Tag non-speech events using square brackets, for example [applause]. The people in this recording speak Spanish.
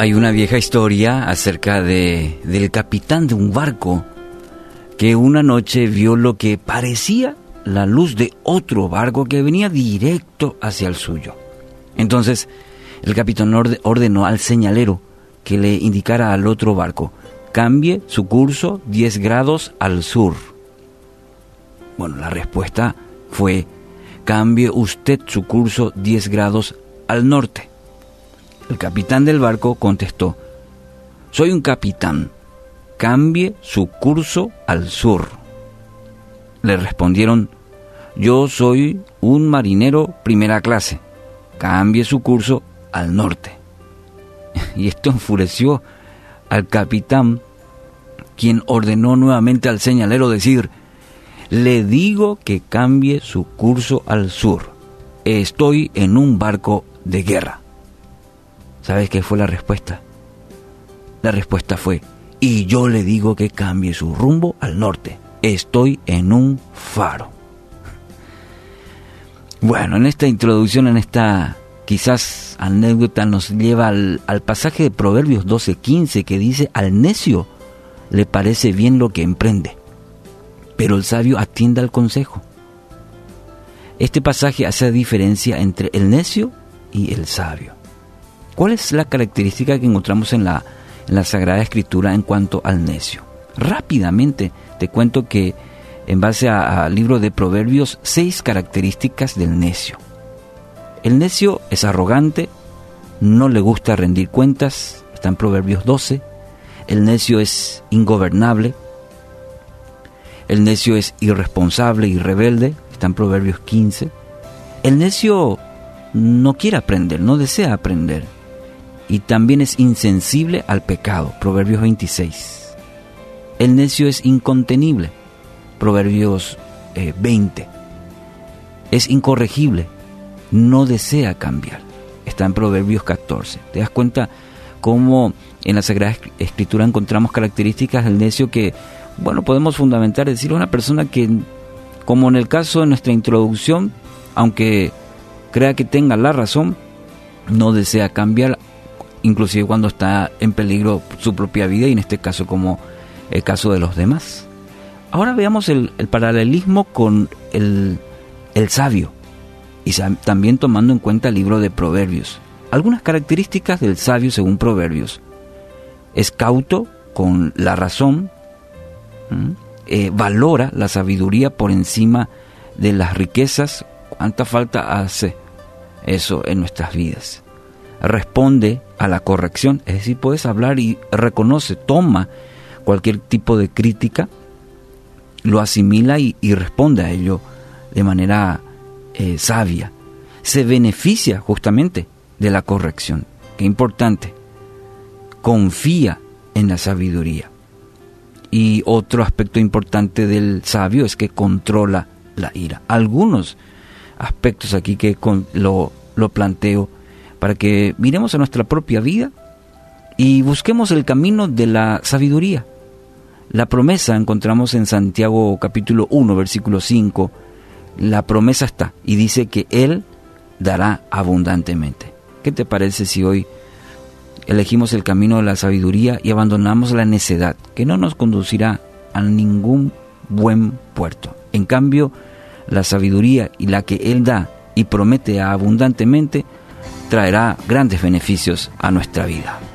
Hay una vieja historia acerca de, del capitán de un barco que una noche vio lo que parecía la luz de otro barco que venía directo hacia el suyo. Entonces el capitán ordenó al señalero que le indicara al otro barco, cambie su curso 10 grados al sur. Bueno, la respuesta fue, cambie usted su curso 10 grados al norte. El capitán del barco contestó, soy un capitán, cambie su curso al sur. Le respondieron, yo soy un marinero primera clase, cambie su curso al norte. [laughs] Y esto enfureció al capitán, quien ordenó nuevamente al señalero decir, le digo que cambie su curso al sur. Estoy en un barco de guerra. ¿Sabes qué fue la respuesta? La respuesta fue, y yo le digo que cambie su rumbo al norte. Estoy en un faro. Bueno, en esta introducción, en esta quizás anécdota, nos lleva al, pasaje de Proverbios 12:15 que dice, al necio le parece bien lo que emprende, pero el sabio atiende al consejo. Este pasaje hace diferencia entre el necio y el sabio. ¿Cuál es la característica que encontramos en la, Sagrada Escritura en cuanto al necio? Rápidamente te cuento que en base al libro de Proverbios, seis características del necio. El necio es arrogante, no le gusta rendir cuentas, está en Proverbios 12. El necio es ingobernable. El necio es irresponsable y rebelde, está en Proverbios 15. El necio no quiere aprender, no desea aprender y también es insensible al pecado. Proverbios 26. El necio es incontenible. Proverbios 20. Eh, es incorregible. No desea cambiar. Está en Proverbios 14. ¿Te das cuenta cómo en la Sagrada Escritura encontramos características del necio que, bueno, podemos fundamentar, decir, una persona que, como en el caso de nuestra introducción, aunque crea que tenga la razón, no desea cambiar inclusive cuando está en peligro su propia vida y en este caso como el caso de los demás. Ahora veamos el, paralelismo con el, el sabio y también tomando en cuenta el libro de Proverbios. Algunas características del sabio según Proverbios. Es cauto con la razón, eh, valora la sabiduría por encima de las riquezas. ¿Cuánta falta hace eso en nuestras vidas? Responde a la corrección, es decir, puedes hablar y reconoce, toma cualquier tipo de crítica, lo asimila y, responde a ello de manera eh, sabia. Se beneficia justamente de la corrección. Qué importante. Confía en la sabiduría. Y otro aspecto importante del sabio es que controla la ira. Algunos aspectos aquí que lo, lo planteo para que miremos a nuestra propia vida y busquemos el camino de la sabiduría. La promesa encontramos en Santiago capítulo 1, versículo 5. La promesa está y dice que Él dará abundantemente. ¿Qué te parece si hoy elegimos el camino de la sabiduría y abandonamos la necedad, que no nos conducirá a ningún buen puerto? En cambio, la sabiduría y la que Él da y promete abundantemente, traerá grandes beneficios a nuestra vida.